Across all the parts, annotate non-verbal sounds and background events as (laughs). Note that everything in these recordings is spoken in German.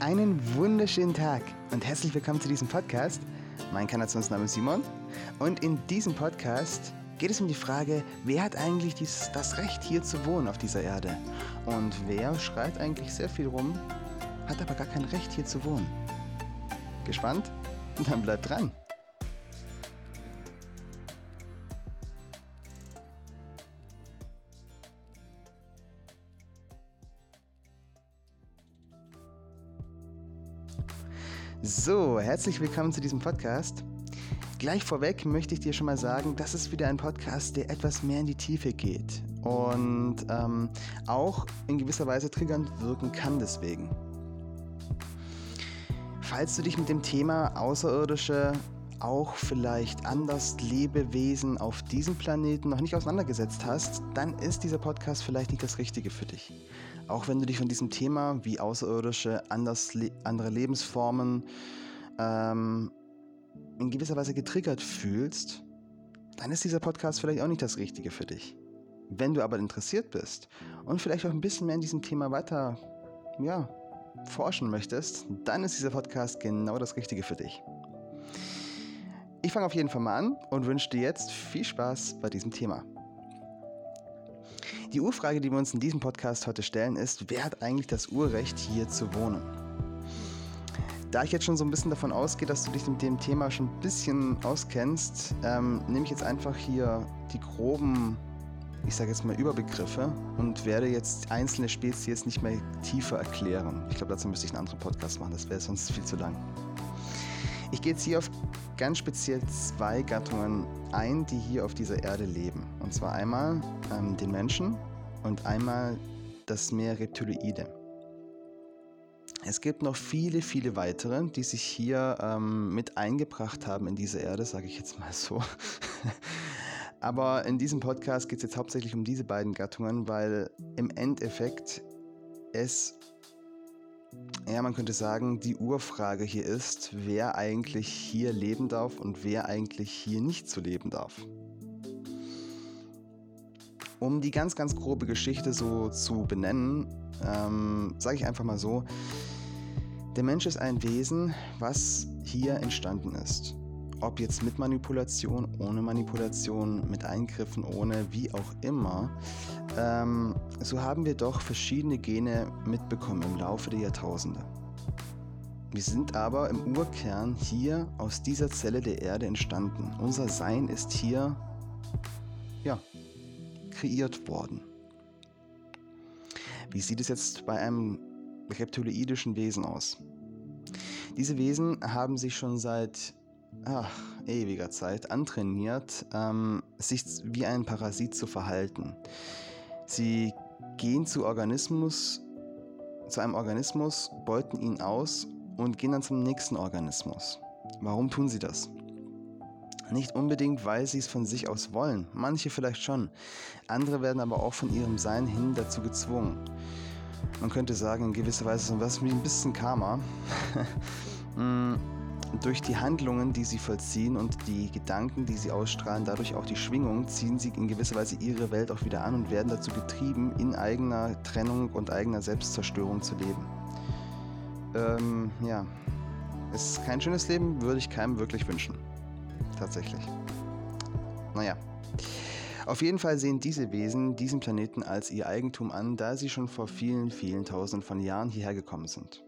Einen wunderschönen Tag und herzlich willkommen zu diesem Podcast. Mein Kanationsname ist Simon und in diesem Podcast geht es um die Frage, wer hat eigentlich dies, das Recht hier zu wohnen auf dieser Erde? Und wer schreit eigentlich sehr viel rum, hat aber gar kein Recht hier zu wohnen? Gespannt? Dann bleibt dran. So, herzlich willkommen zu diesem Podcast. Gleich vorweg möchte ich dir schon mal sagen, das ist wieder ein Podcast, der etwas mehr in die Tiefe geht und ähm, auch in gewisser Weise triggernd wirken kann deswegen. Falls du dich mit dem Thema Außerirdische, auch vielleicht anders Lebewesen auf diesem Planeten noch nicht auseinandergesetzt hast, dann ist dieser Podcast vielleicht nicht das Richtige für dich. Auch wenn du dich von diesem Thema wie Außerirdische, anders, andere Lebensformen ähm, in gewisser Weise getriggert fühlst, dann ist dieser Podcast vielleicht auch nicht das Richtige für dich. Wenn du aber interessiert bist und vielleicht auch ein bisschen mehr in diesem Thema weiter ja, forschen möchtest, dann ist dieser Podcast genau das Richtige für dich. Ich fange auf jeden Fall mal an und wünsche dir jetzt viel Spaß bei diesem Thema. Die Urfrage, die wir uns in diesem Podcast heute stellen, ist, wer hat eigentlich das Urrecht, hier zu wohnen? Da ich jetzt schon so ein bisschen davon ausgehe, dass du dich mit dem Thema schon ein bisschen auskennst, ähm, nehme ich jetzt einfach hier die groben, ich sage jetzt mal Überbegriffe und werde jetzt einzelne Spezies nicht mehr tiefer erklären. Ich glaube, dazu müsste ich einen anderen Podcast machen, das wäre sonst viel zu lang. Ich gehe jetzt hier auf ganz speziell zwei Gattungen ein, die hier auf dieser Erde leben. Und zwar einmal ähm, den Menschen und einmal das Meer Reptiloide. Es gibt noch viele, viele weitere, die sich hier ähm, mit eingebracht haben in diese Erde, sage ich jetzt mal so. (laughs) Aber in diesem Podcast geht es jetzt hauptsächlich um diese beiden Gattungen, weil im Endeffekt es ja, man könnte sagen, die Urfrage hier ist, wer eigentlich hier leben darf und wer eigentlich hier nicht zu leben darf. Um die ganz, ganz grobe Geschichte so zu benennen, ähm, sage ich einfach mal so, der Mensch ist ein Wesen, was hier entstanden ist. Ob jetzt mit Manipulation, ohne Manipulation, mit Eingriffen, ohne, wie auch immer, ähm, so haben wir doch verschiedene Gene mitbekommen im Laufe der Jahrtausende. Wir sind aber im Urkern hier aus dieser Zelle der Erde entstanden. Unser Sein ist hier, ja, kreiert worden. Wie sieht es jetzt bei einem reptiloidischen Wesen aus? Diese Wesen haben sich schon seit ach, ewiger Zeit antrainiert, ähm, sich wie ein Parasit zu verhalten. Sie gehen zu Organismus, zu einem Organismus, beuten ihn aus und gehen dann zum nächsten Organismus. Warum tun sie das? Nicht unbedingt, weil sie es von sich aus wollen, manche vielleicht schon, andere werden aber auch von ihrem Sein hin dazu gezwungen. Man könnte sagen, in gewisser Weise was wie ein bisschen Karma. (laughs) Durch die Handlungen, die sie vollziehen und die Gedanken, die sie ausstrahlen, dadurch auch die Schwingung, ziehen sie in gewisser Weise ihre Welt auch wieder an und werden dazu getrieben, in eigener Trennung und eigener Selbstzerstörung zu leben. Ähm, ja. Ist kein schönes Leben, würde ich keinem wirklich wünschen. Tatsächlich. Naja. Auf jeden Fall sehen diese Wesen diesen Planeten als ihr Eigentum an, da sie schon vor vielen, vielen Tausenden von Jahren hierher gekommen sind.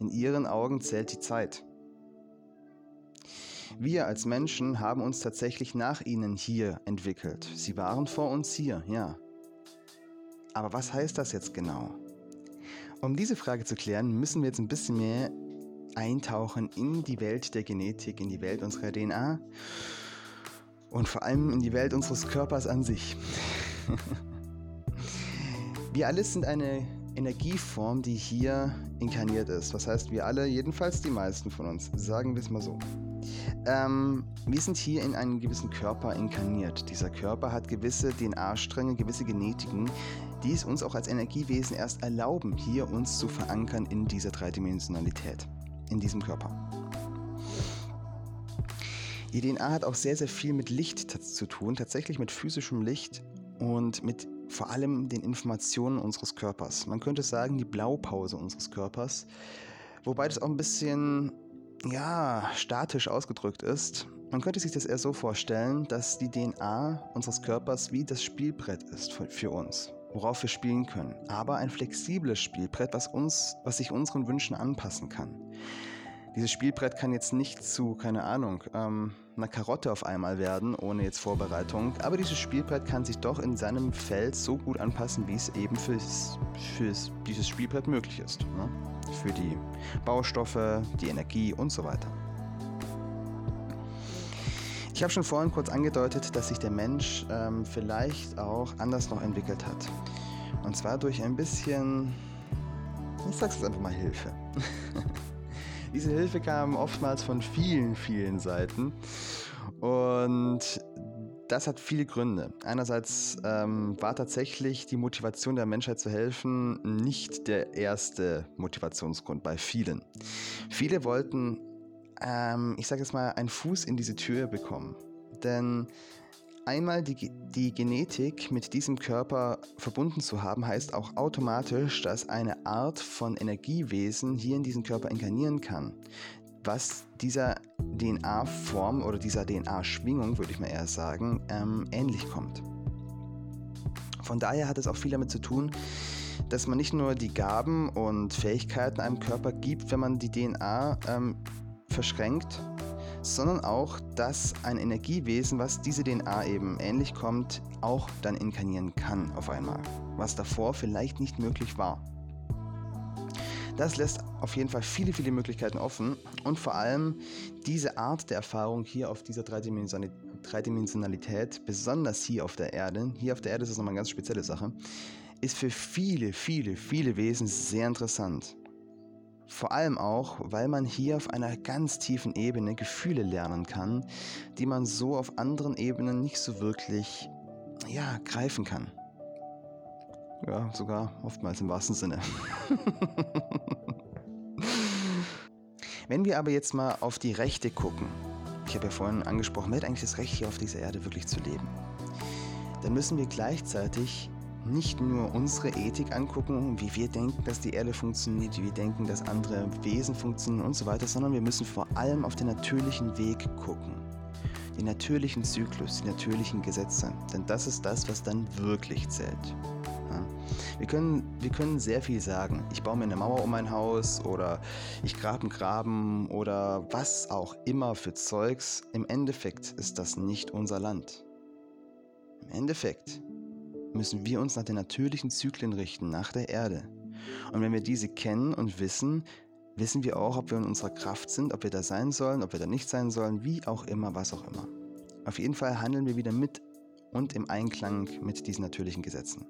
In ihren Augen zählt die Zeit. Wir als Menschen haben uns tatsächlich nach ihnen hier entwickelt. Sie waren vor uns hier, ja. Aber was heißt das jetzt genau? Um diese Frage zu klären, müssen wir jetzt ein bisschen mehr eintauchen in die Welt der Genetik, in die Welt unserer DNA und vor allem in die Welt unseres Körpers an sich. (laughs) wir alle sind eine Energieform, die hier inkarniert ist. Was heißt, wir alle, jedenfalls die meisten von uns, sagen wir es mal so. Ähm, wir sind hier in einem gewissen Körper inkarniert. Dieser Körper hat gewisse DNA-Stränge, gewisse Genetiken, die es uns auch als Energiewesen erst erlauben, hier uns zu verankern in dieser Dreidimensionalität, in diesem Körper. Die DNA hat auch sehr, sehr viel mit Licht zu tun, tatsächlich mit physischem Licht und mit vor allem den Informationen unseres Körpers. Man könnte sagen, die Blaupause unseres Körpers Wobei das auch ein bisschen, ja, statisch ausgedrückt ist. Man könnte sich das eher so vorstellen, dass die DNA unseres Körpers wie das Spielbrett ist für uns, worauf wir spielen können. Aber ein flexibles Spielbrett, was, uns, was sich unseren Wünschen anpassen kann. Dieses Spielbrett kann jetzt nicht zu, keine Ahnung, ähm, einer Karotte auf einmal werden, ohne jetzt Vorbereitung. Aber dieses Spielbrett kann sich doch in seinem Feld so gut anpassen, wie es eben für dieses Spielbrett möglich ist. Ne? Für die Baustoffe, die Energie und so weiter. Ich habe schon vorhin kurz angedeutet, dass sich der Mensch ähm, vielleicht auch anders noch entwickelt hat. Und zwar durch ein bisschen, ich sag's jetzt einfach mal Hilfe. (laughs) Diese Hilfe kam oftmals von vielen, vielen Seiten. Und das hat viele Gründe. Einerseits ähm, war tatsächlich die Motivation der Menschheit zu helfen nicht der erste Motivationsgrund bei vielen. Viele wollten, ähm, ich sage jetzt mal, einen Fuß in diese Tür bekommen. Denn einmal die, die Genetik mit diesem Körper verbunden zu haben, heißt auch automatisch, dass eine Art von Energiewesen hier in diesen Körper inkarnieren kann, was dieser DNA-Form oder dieser DNA-Schwingung, würde ich mal eher sagen, ähm, ähnlich kommt. Von daher hat es auch viel damit zu tun, dass man nicht nur die Gaben und Fähigkeiten einem Körper gibt, wenn man die DNA ähm, verschränkt, sondern auch, dass ein Energiewesen, was diese DNA eben ähnlich kommt, auch dann inkarnieren kann auf einmal, was davor vielleicht nicht möglich war. Das lässt auf jeden Fall viele, viele Möglichkeiten offen und vor allem diese Art der Erfahrung hier auf dieser Dreidimensionalität, besonders hier auf der Erde, hier auf der Erde ist es nochmal eine ganz spezielle Sache, ist für viele, viele, viele Wesen sehr interessant. Vor allem auch, weil man hier auf einer ganz tiefen Ebene Gefühle lernen kann, die man so auf anderen Ebenen nicht so wirklich, ja, greifen kann. Ja, sogar oftmals im wahrsten Sinne. (laughs) Wenn wir aber jetzt mal auf die Rechte gucken, ich habe ja vorhin angesprochen, wer hat eigentlich das Recht hier auf dieser Erde wirklich zu leben? Dann müssen wir gleichzeitig nicht nur unsere Ethik angucken, wie wir denken, dass die Erde funktioniert, wie wir denken, dass andere Wesen funktionieren und so weiter, sondern wir müssen vor allem auf den natürlichen Weg gucken. Den natürlichen Zyklus, die natürlichen Gesetze. Denn das ist das, was dann wirklich zählt. Ja. Wir, können, wir können sehr viel sagen. Ich baue mir eine Mauer um mein Haus oder ich grabe einen Graben oder was auch immer für Zeugs. Im Endeffekt ist das nicht unser Land. Im Endeffekt müssen wir uns nach den natürlichen Zyklen richten, nach der Erde. Und wenn wir diese kennen und wissen, wissen wir auch, ob wir in unserer Kraft sind, ob wir da sein sollen, ob wir da nicht sein sollen, wie auch immer, was auch immer. Auf jeden Fall handeln wir wieder mit und im Einklang mit diesen natürlichen Gesetzen.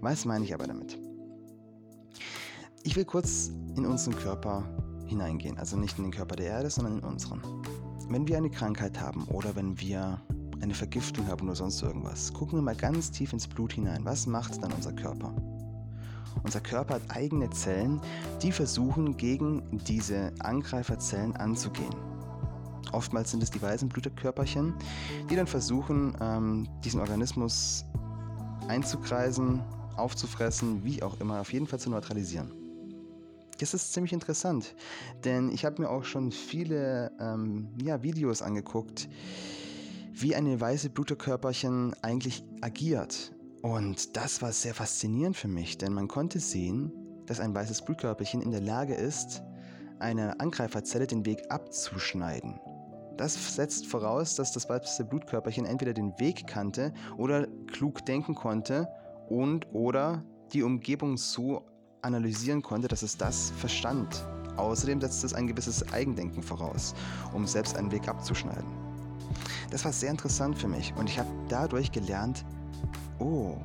Was meine ich aber damit? Ich will kurz in unseren Körper hineingehen, also nicht in den Körper der Erde, sondern in unseren. Wenn wir eine Krankheit haben oder wenn wir eine Vergiftung haben oder sonst irgendwas, gucken wir mal ganz tief ins Blut hinein. Was macht dann unser Körper? Unser Körper hat eigene Zellen, die versuchen, gegen diese Angreiferzellen anzugehen. Oftmals sind es die weißen Blutkörperchen, die dann versuchen, ähm, diesen Organismus einzukreisen, aufzufressen, wie auch immer, auf jeden Fall zu neutralisieren. Das ist ziemlich interessant, denn ich habe mir auch schon viele ähm, ja, Videos angeguckt, wie eine weiße Bluterkörperchen eigentlich agiert. Und das war sehr faszinierend für mich, denn man konnte sehen, dass ein weißes Blutkörperchen in der Lage ist, einer Angreiferzelle den Weg abzuschneiden. Das setzt voraus, dass das weiße Blutkörperchen entweder den Weg kannte oder klug denken konnte und oder die Umgebung so analysieren konnte, dass es das verstand. Außerdem setzt es ein gewisses Eigendenken voraus, um selbst einen Weg abzuschneiden. Das war sehr interessant für mich und ich habe dadurch gelernt, oh,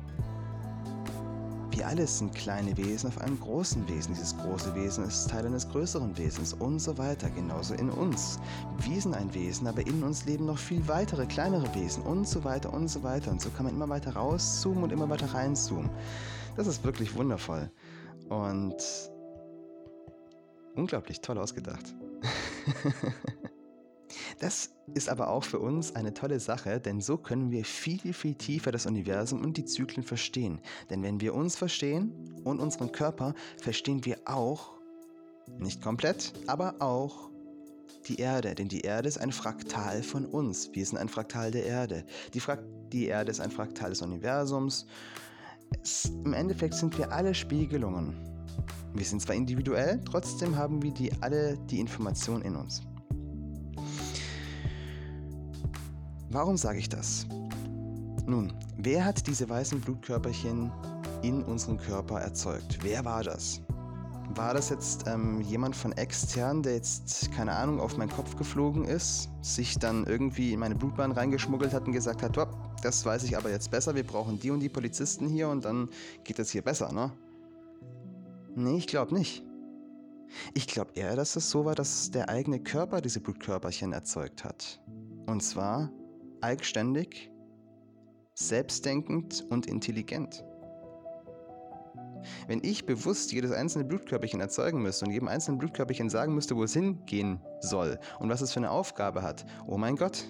wir alle sind kleine Wesen auf einem großen Wesen. Dieses große Wesen ist Teil eines größeren Wesens und so weiter. Genauso in uns. Wir sind ein Wesen, aber in uns leben noch viel weitere, kleinere Wesen und so weiter und so weiter. Und so kann man immer weiter rauszoomen und immer weiter reinzoomen. Das ist wirklich wundervoll und unglaublich toll ausgedacht. (laughs) Das ist aber auch für uns eine tolle Sache, denn so können wir viel, viel tiefer das Universum und die Zyklen verstehen. Denn wenn wir uns verstehen und unseren Körper, verstehen wir auch Nicht komplett, aber auch die Erde, denn die Erde ist ein Fraktal von uns. Wir sind ein Fraktal der Erde. Die, Fra die Erde ist ein Fraktal des Universums. Es, Im Endeffekt sind wir alle Spiegelungen. Wir sind zwar individuell, trotzdem haben wir die, alle die Information in uns. Warum sage ich das? Nun, wer hat diese weißen Blutkörperchen in unserem Körper erzeugt? Wer war das? War das jetzt ähm, jemand von extern, der jetzt, keine Ahnung, auf meinen Kopf geflogen ist, sich dann irgendwie in meine Blutbahn reingeschmuggelt hat und gesagt hat, das weiß ich aber jetzt besser, wir brauchen die und die Polizisten hier und dann geht es hier besser, ne? Nee, ich glaube nicht. Ich glaube eher, dass es so war, dass der eigene Körper diese Blutkörperchen erzeugt hat. Und zwar eigenständig, selbstdenkend und intelligent. Wenn ich bewusst jedes einzelne Blutkörperchen erzeugen müsste und jedem einzelnen Blutkörperchen sagen müsste, wo es hingehen soll und was es für eine Aufgabe hat, oh mein Gott,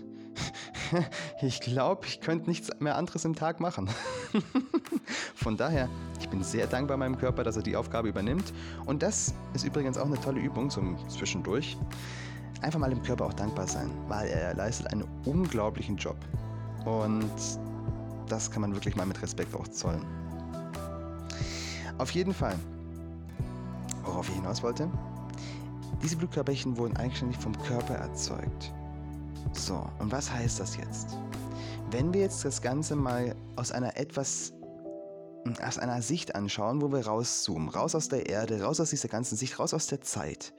(laughs) ich glaube, ich könnte nichts mehr anderes im Tag machen. (laughs) Von daher, ich bin sehr dankbar meinem Körper, dass er die Aufgabe übernimmt. Und das ist übrigens auch eine tolle Übung zum Zwischendurch. Einfach mal dem Körper auch dankbar sein, weil er leistet einen unglaublichen Job. Und das kann man wirklich mal mit Respekt auch zollen. Auf jeden Fall, worauf ich hinaus wollte, diese Blutkörperchen wurden eigenständig vom Körper erzeugt. So, und was heißt das jetzt? Wenn wir jetzt das Ganze mal aus einer etwas aus einer Sicht anschauen, wo wir rauszoomen, raus aus der Erde, raus aus dieser ganzen Sicht, raus aus der Zeit.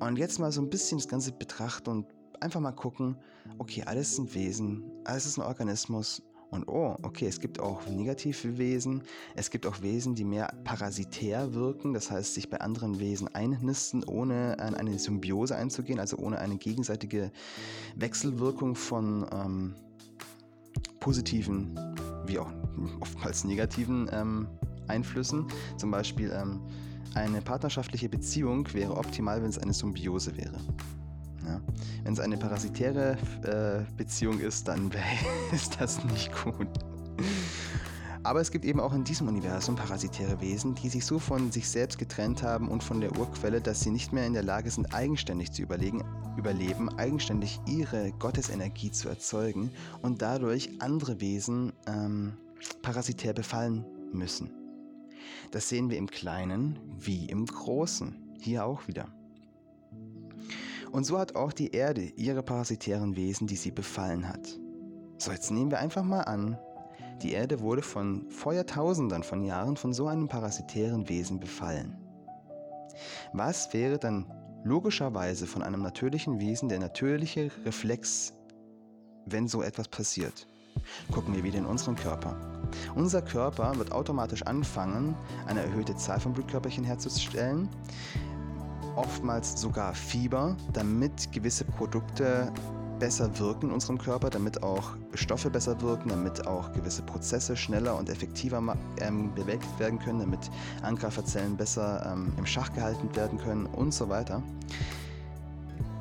Und jetzt mal so ein bisschen das Ganze betrachten und einfach mal gucken, okay, alles sind Wesen, alles ist ein Organismus und oh, okay, es gibt auch negative Wesen. Es gibt auch Wesen, die mehr parasitär wirken, das heißt sich bei anderen Wesen einnisten, ohne an eine Symbiose einzugehen, also ohne eine gegenseitige Wechselwirkung von ähm, positiven wie auch oftmals negativen ähm, Einflüssen. Zum Beispiel ähm, eine partnerschaftliche Beziehung wäre optimal, wenn es eine Symbiose wäre. Ja. Wenn es eine parasitäre äh, Beziehung ist, dann (laughs) ist das nicht gut. Aber es gibt eben auch in diesem Universum parasitäre Wesen, die sich so von sich selbst getrennt haben und von der Urquelle, dass sie nicht mehr in der Lage sind, eigenständig zu überlegen, überleben, eigenständig ihre Gottesenergie zu erzeugen und dadurch andere Wesen ähm, parasitär befallen müssen. Das sehen wir im Kleinen wie im Großen. Hier auch wieder. Und so hat auch die Erde ihre parasitären Wesen, die sie befallen hat. So, jetzt nehmen wir einfach mal an, die Erde wurde von vor Jahrtausenden von Jahren von so einem parasitären Wesen befallen. Was wäre dann logischerweise von einem natürlichen Wesen der natürliche Reflex, wenn so etwas passiert? Gucken wir wieder in unseren Körper. Unser Körper wird automatisch anfangen, eine erhöhte Zahl von Blutkörperchen herzustellen, oftmals sogar Fieber, damit gewisse Produkte besser wirken in unserem Körper, damit auch Stoffe besser wirken, damit auch gewisse Prozesse schneller und effektiver ähm, bewegt werden können, damit Angreiferzellen besser ähm, im Schach gehalten werden können und so weiter.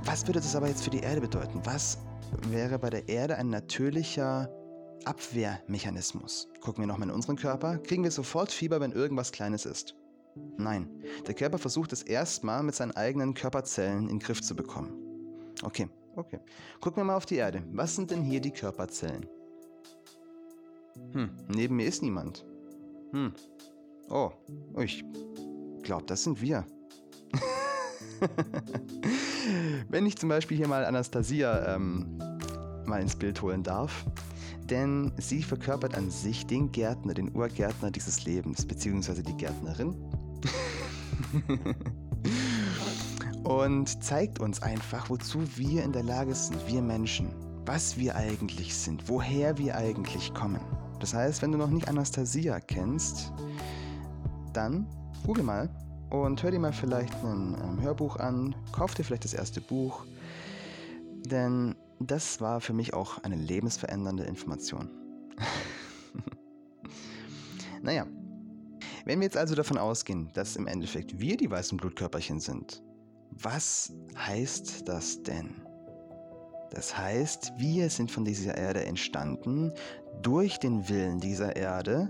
Was würde das aber jetzt für die Erde bedeuten? Was wäre bei der Erde ein natürlicher Abwehrmechanismus? Gucken wir nochmal in unseren Körper, kriegen wir sofort Fieber, wenn irgendwas Kleines ist. Nein, der Körper versucht es erstmal mit seinen eigenen Körperzellen in den Griff zu bekommen. Okay, okay. Gucken wir mal auf die Erde. Was sind denn hier die Körperzellen? Hm, neben mir ist niemand. Hm. Oh, ich glaube, das sind wir. (laughs) Wenn ich zum Beispiel hier mal Anastasia ähm, mal ins Bild holen darf, denn sie verkörpert an sich den Gärtner, den Urgärtner dieses Lebens, beziehungsweise die Gärtnerin. (laughs) und zeigt uns einfach, wozu wir in der Lage sind, wir Menschen, was wir eigentlich sind, woher wir eigentlich kommen. Das heißt, wenn du noch nicht Anastasia kennst, dann google mal und hör dir mal vielleicht ein ähm, Hörbuch an, kauf dir vielleicht das erste Buch, denn das war für mich auch eine lebensverändernde Information. (laughs) naja, wenn wir jetzt also davon ausgehen, dass im Endeffekt wir die weißen Blutkörperchen sind, was heißt das denn? Das heißt, wir sind von dieser Erde entstanden durch den Willen dieser Erde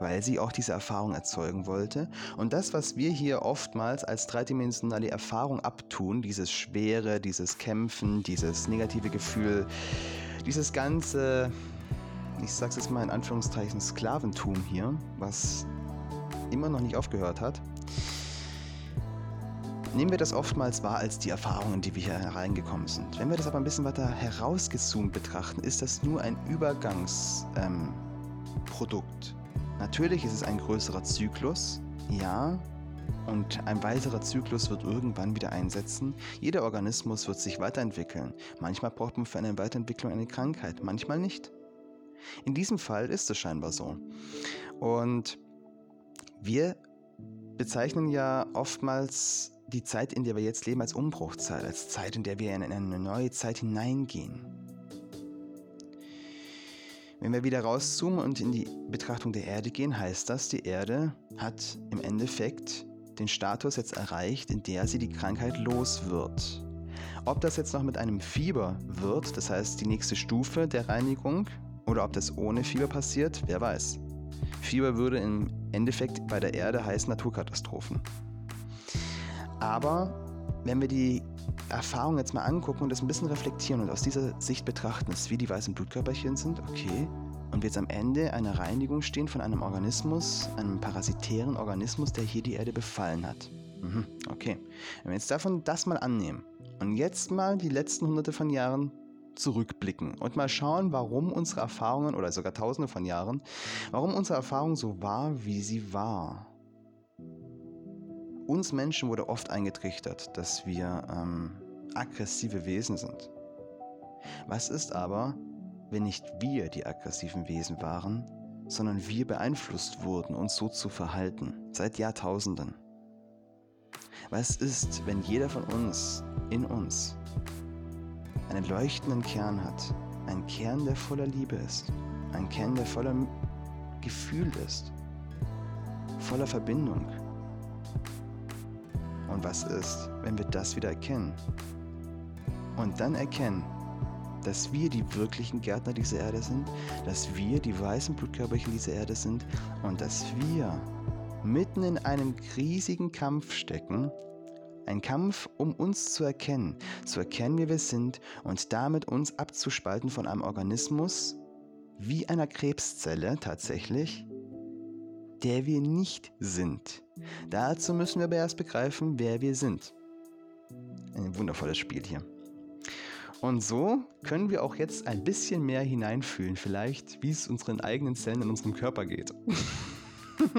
weil sie auch diese Erfahrung erzeugen wollte. Und das, was wir hier oftmals als dreidimensionale Erfahrung abtun, dieses Schwere, dieses Kämpfen, dieses negative Gefühl, dieses ganze, ich sag's jetzt mal in Anführungszeichen, Sklaventum hier, was immer noch nicht aufgehört hat, nehmen wir das oftmals wahr als die Erfahrungen, die wir hier hereingekommen sind. Wenn wir das aber ein bisschen weiter herausgezoomt betrachten, ist das nur ein Übergangsprodukt. Ähm, Natürlich ist es ein größerer Zyklus, ja, und ein weiterer Zyklus wird irgendwann wieder einsetzen. Jeder Organismus wird sich weiterentwickeln. Manchmal braucht man für eine Weiterentwicklung eine Krankheit, manchmal nicht. In diesem Fall ist es scheinbar so. Und wir bezeichnen ja oftmals die Zeit, in der wir jetzt leben, als Umbruchzeit, als Zeit, in der wir in eine neue Zeit hineingehen. Wenn wir wieder rauszoomen und in die Betrachtung der Erde gehen, heißt das, die Erde hat im Endeffekt den Status jetzt erreicht, in der sie die Krankheit los wird. Ob das jetzt noch mit einem Fieber wird, das heißt die nächste Stufe der Reinigung, oder ob das ohne Fieber passiert, wer weiß. Fieber würde im Endeffekt bei der Erde heißen Naturkatastrophen. Aber wenn wir die Erfahrung jetzt mal angucken und das ein bisschen reflektieren und aus dieser Sicht betrachten, dass wir die weißen Blutkörperchen sind, okay, und wir jetzt am Ende einer Reinigung stehen von einem Organismus, einem parasitären Organismus, der hier die Erde befallen hat. Mhm, okay. Wenn wir jetzt davon das mal annehmen und jetzt mal die letzten hunderte von Jahren zurückblicken und mal schauen, warum unsere Erfahrungen oder sogar tausende von Jahren, warum unsere Erfahrung so war, wie sie war. Uns Menschen wurde oft eingetrichtert, dass wir ähm, aggressive Wesen sind. Was ist aber, wenn nicht wir die aggressiven Wesen waren, sondern wir beeinflusst wurden, uns so zu verhalten, seit Jahrtausenden? Was ist, wenn jeder von uns in uns einen leuchtenden Kern hat, einen Kern, der voller Liebe ist, ein Kern, der voller Gefühl ist, voller Verbindung, und was ist, wenn wir das wieder erkennen? Und dann erkennen, dass wir die wirklichen Gärtner dieser Erde sind, dass wir die weißen Blutkörperchen dieser Erde sind und dass wir mitten in einem riesigen Kampf stecken, ein Kampf, um uns zu erkennen, zu erkennen, wie wir sind und damit uns abzuspalten von einem Organismus, wie einer Krebszelle tatsächlich, der wir nicht sind. Dazu müssen wir aber erst begreifen, wer wir sind. Ein wundervolles Spiel hier. Und so können wir auch jetzt ein bisschen mehr hineinfühlen, vielleicht, wie es unseren eigenen Zellen in unserem Körper geht. (laughs)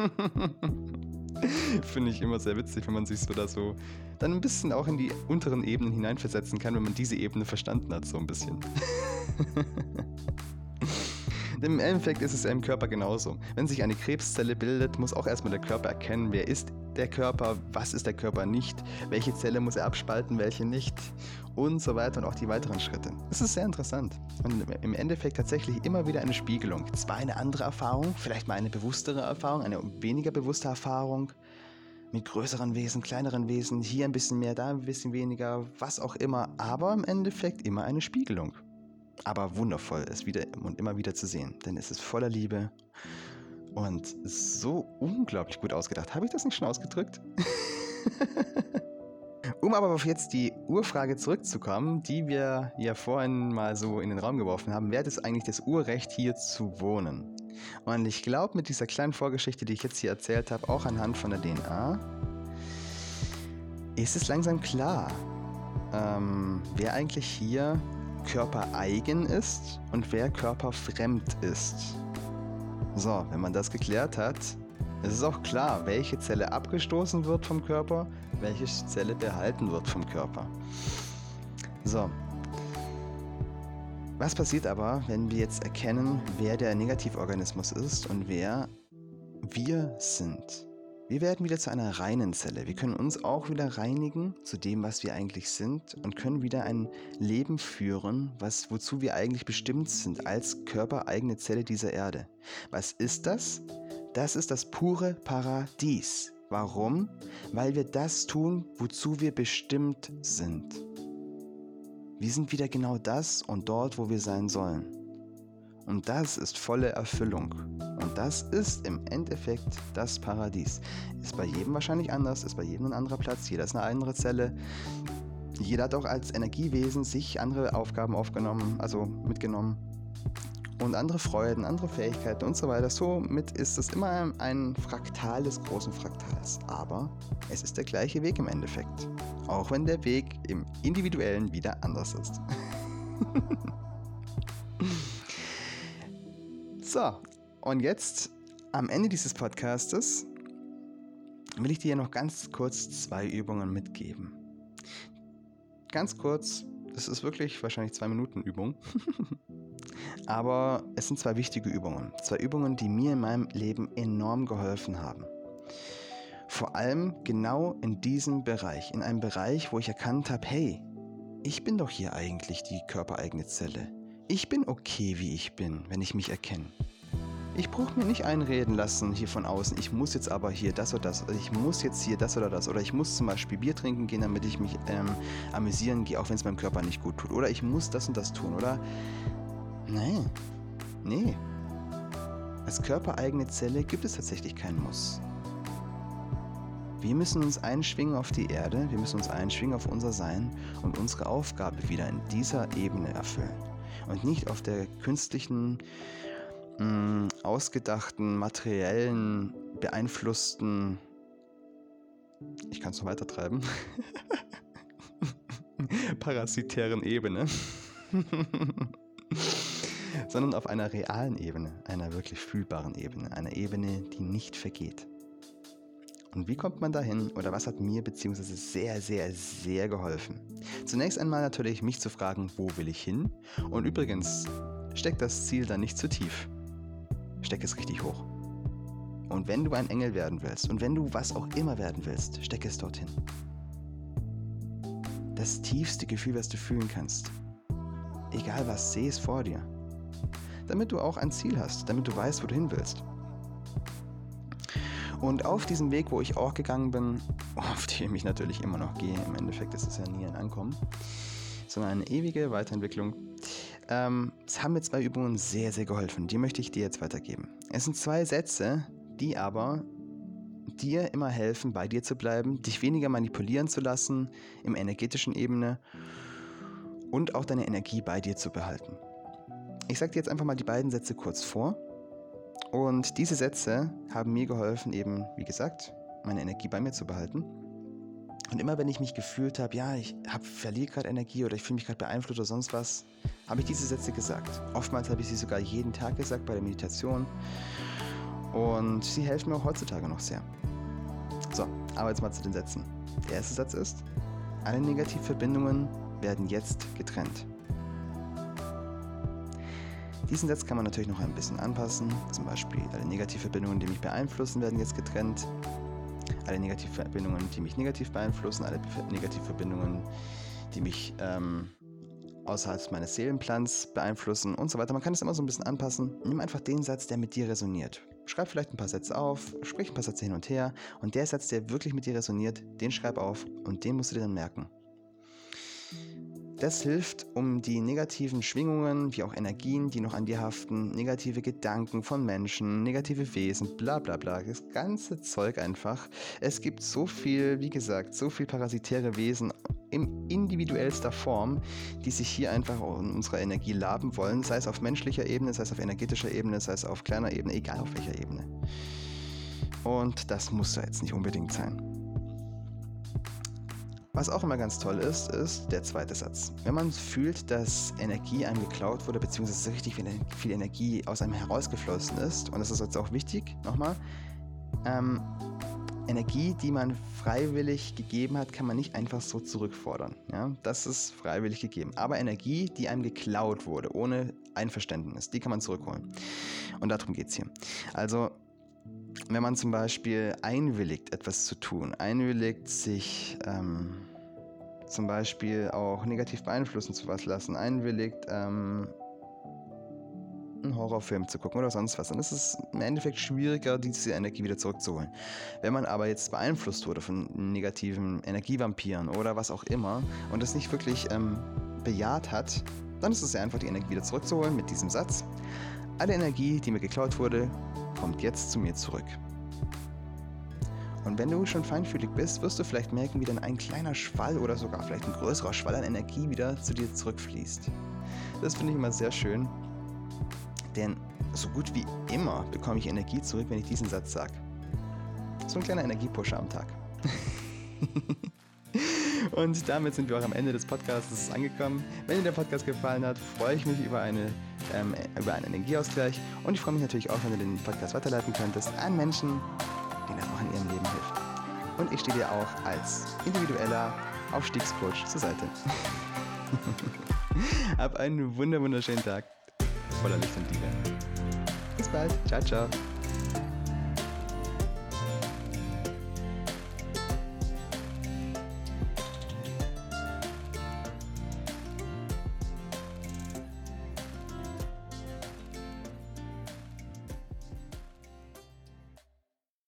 Finde ich immer sehr witzig, wenn man sich so da so dann ein bisschen auch in die unteren Ebenen hineinversetzen kann, wenn man diese Ebene verstanden hat, so ein bisschen. (laughs) Im Endeffekt ist es im Körper genauso. Wenn sich eine Krebszelle bildet, muss auch erstmal der Körper erkennen, wer ist der Körper, was ist der Körper nicht, welche Zelle muss er abspalten, welche nicht und so weiter und auch die weiteren Schritte. Es ist sehr interessant und im Endeffekt tatsächlich immer wieder eine Spiegelung. Zwar eine andere Erfahrung, vielleicht mal eine bewusstere Erfahrung, eine weniger bewusste Erfahrung mit größeren Wesen, kleineren Wesen, hier ein bisschen mehr, da ein bisschen weniger, was auch immer, aber im Endeffekt immer eine Spiegelung aber wundervoll, es wieder und immer wieder zu sehen, denn es ist voller Liebe und so unglaublich gut ausgedacht. Habe ich das nicht schon ausgedrückt? (laughs) um aber auf jetzt die Urfrage zurückzukommen, die wir ja vorhin mal so in den Raum geworfen haben, wer hat es eigentlich das Urrecht hier zu wohnen? Und ich glaube, mit dieser kleinen Vorgeschichte, die ich jetzt hier erzählt habe, auch anhand von der DNA, ist es langsam klar, ähm, wer eigentlich hier körpereigen ist und wer körperfremd ist. So, wenn man das geklärt hat, ist es auch klar, welche Zelle abgestoßen wird vom Körper, welche Zelle behalten wird vom Körper. So. Was passiert aber, wenn wir jetzt erkennen, wer der Negativorganismus ist und wer wir sind? Wir werden wieder zu einer reinen Zelle. Wir können uns auch wieder reinigen zu dem, was wir eigentlich sind und können wieder ein Leben führen, was, wozu wir eigentlich bestimmt sind als körpereigene Zelle dieser Erde. Was ist das? Das ist das pure Paradies. Warum? Weil wir das tun, wozu wir bestimmt sind. Wir sind wieder genau das und dort, wo wir sein sollen. Und das ist volle Erfüllung. Und Das ist im Endeffekt das Paradies. Ist bei jedem wahrscheinlich anders, ist bei jedem ein anderer Platz, jeder ist eine andere Zelle. Jeder hat auch als Energiewesen sich andere Aufgaben aufgenommen, also mitgenommen und andere Freuden, andere Fähigkeiten und so weiter. Somit ist es immer ein Fraktal des großen Fraktals. Aber es ist der gleiche Weg im Endeffekt. Auch wenn der Weg im Individuellen wieder anders ist. (laughs) so, und jetzt am Ende dieses Podcastes will ich dir noch ganz kurz zwei Übungen mitgeben. Ganz kurz, das ist wirklich wahrscheinlich zwei Minuten Übung. (laughs) Aber es sind zwei wichtige Übungen. Zwei Übungen, die mir in meinem Leben enorm geholfen haben. Vor allem genau in diesem Bereich. In einem Bereich, wo ich erkannt habe, hey, ich bin doch hier eigentlich die körpereigene Zelle. Ich bin okay, wie ich bin, wenn ich mich erkenne. Ich brauche mir nicht einreden lassen hier von außen, ich muss jetzt aber hier das oder das, oder ich muss jetzt hier das oder das, oder ich muss zum Beispiel Bier trinken gehen, damit ich mich ähm, amüsieren gehe, auch wenn es meinem Körper nicht gut tut. Oder ich muss das und das tun, oder? Nein. Nee. Als körpereigene Zelle gibt es tatsächlich kein Muss. Wir müssen uns einschwingen auf die Erde, wir müssen uns einschwingen auf unser Sein und unsere Aufgabe wieder in dieser Ebene erfüllen. Und nicht auf der künstlichen, mh, mm, ausgedachten, materiellen, beeinflussten, ich kann es noch weiter treiben, (laughs) parasitären Ebene. (laughs) sondern auf einer realen Ebene, einer wirklich fühlbaren Ebene, einer Ebene, die nicht vergeht. Und wie kommt man dahin oder was hat mir beziehungsweise sehr, sehr, sehr geholfen? Zunächst einmal natürlich mich zu fragen, wo will ich hin? Und übrigens, steck das Ziel dann nicht zu tief. Steck es richtig hoch. Und wenn du ein Engel werden willst und wenn du was auch immer werden willst, steck es dorthin. Das tiefste Gefühl, was du fühlen kannst. Egal was, seh es vor dir damit du auch ein Ziel hast, damit du weißt, wo du hin willst. Und auf diesem Weg, wo ich auch gegangen bin, (laughs) auf dem ich natürlich immer noch gehe, im Endeffekt ist es ja nie ein Ankommen, sondern eine ewige Weiterentwicklung, ähm, es haben mir zwei Übungen sehr, sehr geholfen. Die möchte ich dir jetzt weitergeben. Es sind zwei Sätze, die aber dir immer helfen, bei dir zu bleiben, dich weniger manipulieren zu lassen im energetischen Ebene und auch deine Energie bei dir zu behalten. Ich sage dir jetzt einfach mal die beiden Sätze kurz vor. Und diese Sätze haben mir geholfen, eben, wie gesagt, meine Energie bei mir zu behalten. Und immer wenn ich mich gefühlt habe, ja, ich hab, verliere gerade Energie oder ich fühle mich gerade beeinflusst oder sonst was, habe ich diese Sätze gesagt. Oftmals habe ich sie sogar jeden Tag gesagt bei der Meditation. Und sie helfen mir auch heutzutage noch sehr. So, aber jetzt mal zu den Sätzen. Der erste Satz ist, alle Negativverbindungen werden jetzt getrennt. Diesen Satz kann man natürlich noch ein bisschen anpassen. Zum Beispiel alle Negativverbindungen, die mich beeinflussen, werden jetzt getrennt. Alle Negativverbindungen, die mich negativ beeinflussen, alle Negativverbindungen, die mich ähm, außerhalb meines Seelenplans beeinflussen und so weiter. Man kann es immer so ein bisschen anpassen. Nimm einfach den Satz, der mit dir resoniert. Schreib vielleicht ein paar Sätze auf, sprich ein paar Sätze hin und her und der Satz, der wirklich mit dir resoniert, den schreib auf und den musst du dir dann merken. Das hilft, um die negativen Schwingungen, wie auch Energien, die noch an dir haften, negative Gedanken von Menschen, negative Wesen, bla bla bla, das ganze Zeug einfach. Es gibt so viel, wie gesagt, so viel parasitäre Wesen in individuellster Form, die sich hier einfach in unserer Energie laben wollen, sei es auf menschlicher Ebene, sei es auf energetischer Ebene, sei es auf kleiner Ebene, egal auf welcher Ebene. Und das muss da jetzt nicht unbedingt sein. Was auch immer ganz toll ist, ist der zweite Satz. Wenn man fühlt, dass Energie einem geklaut wurde, beziehungsweise richtig viel Energie aus einem herausgeflossen ist, und das ist jetzt auch wichtig, nochmal, ähm, Energie, die man freiwillig gegeben hat, kann man nicht einfach so zurückfordern. Ja? Das ist freiwillig gegeben. Aber Energie, die einem geklaut wurde, ohne Einverständnis, die kann man zurückholen. Und darum geht es hier. Also wenn man zum Beispiel einwilligt, etwas zu tun, einwilligt, sich ähm, zum Beispiel auch negativ beeinflussen zu was lassen, einwilligt, ähm, einen Horrorfilm zu gucken oder sonst was, dann ist es im Endeffekt schwieriger, diese Energie wieder zurückzuholen. Wenn man aber jetzt beeinflusst wurde von negativen Energievampiren oder was auch immer und das nicht wirklich ähm, bejaht hat, dann ist es sehr einfach, die Energie wieder zurückzuholen mit diesem Satz. Alle Energie, die mir geklaut wurde, kommt jetzt zu mir zurück. Und wenn du schon feinfühlig bist, wirst du vielleicht merken, wie dann ein kleiner Schwall oder sogar vielleicht ein größerer Schwall an Energie wieder zu dir zurückfließt. Das finde ich immer sehr schön, denn so gut wie immer bekomme ich Energie zurück, wenn ich diesen Satz sage. So ein kleiner Energiepusher am Tag. (laughs) Und damit sind wir auch am Ende des Podcasts angekommen. Wenn dir der Podcast gefallen hat, freue ich mich über, eine, ähm, über einen Energieausgleich. Und ich freue mich natürlich auch, wenn du den Podcast weiterleiten könntest an Menschen, denen das auch in ihrem Leben hilft. Und ich stehe dir auch als individueller Aufstiegscoach zur Seite. (laughs) Hab einen wunderschönen Tag voller Licht und Liebe. Bis bald. Ciao, ciao.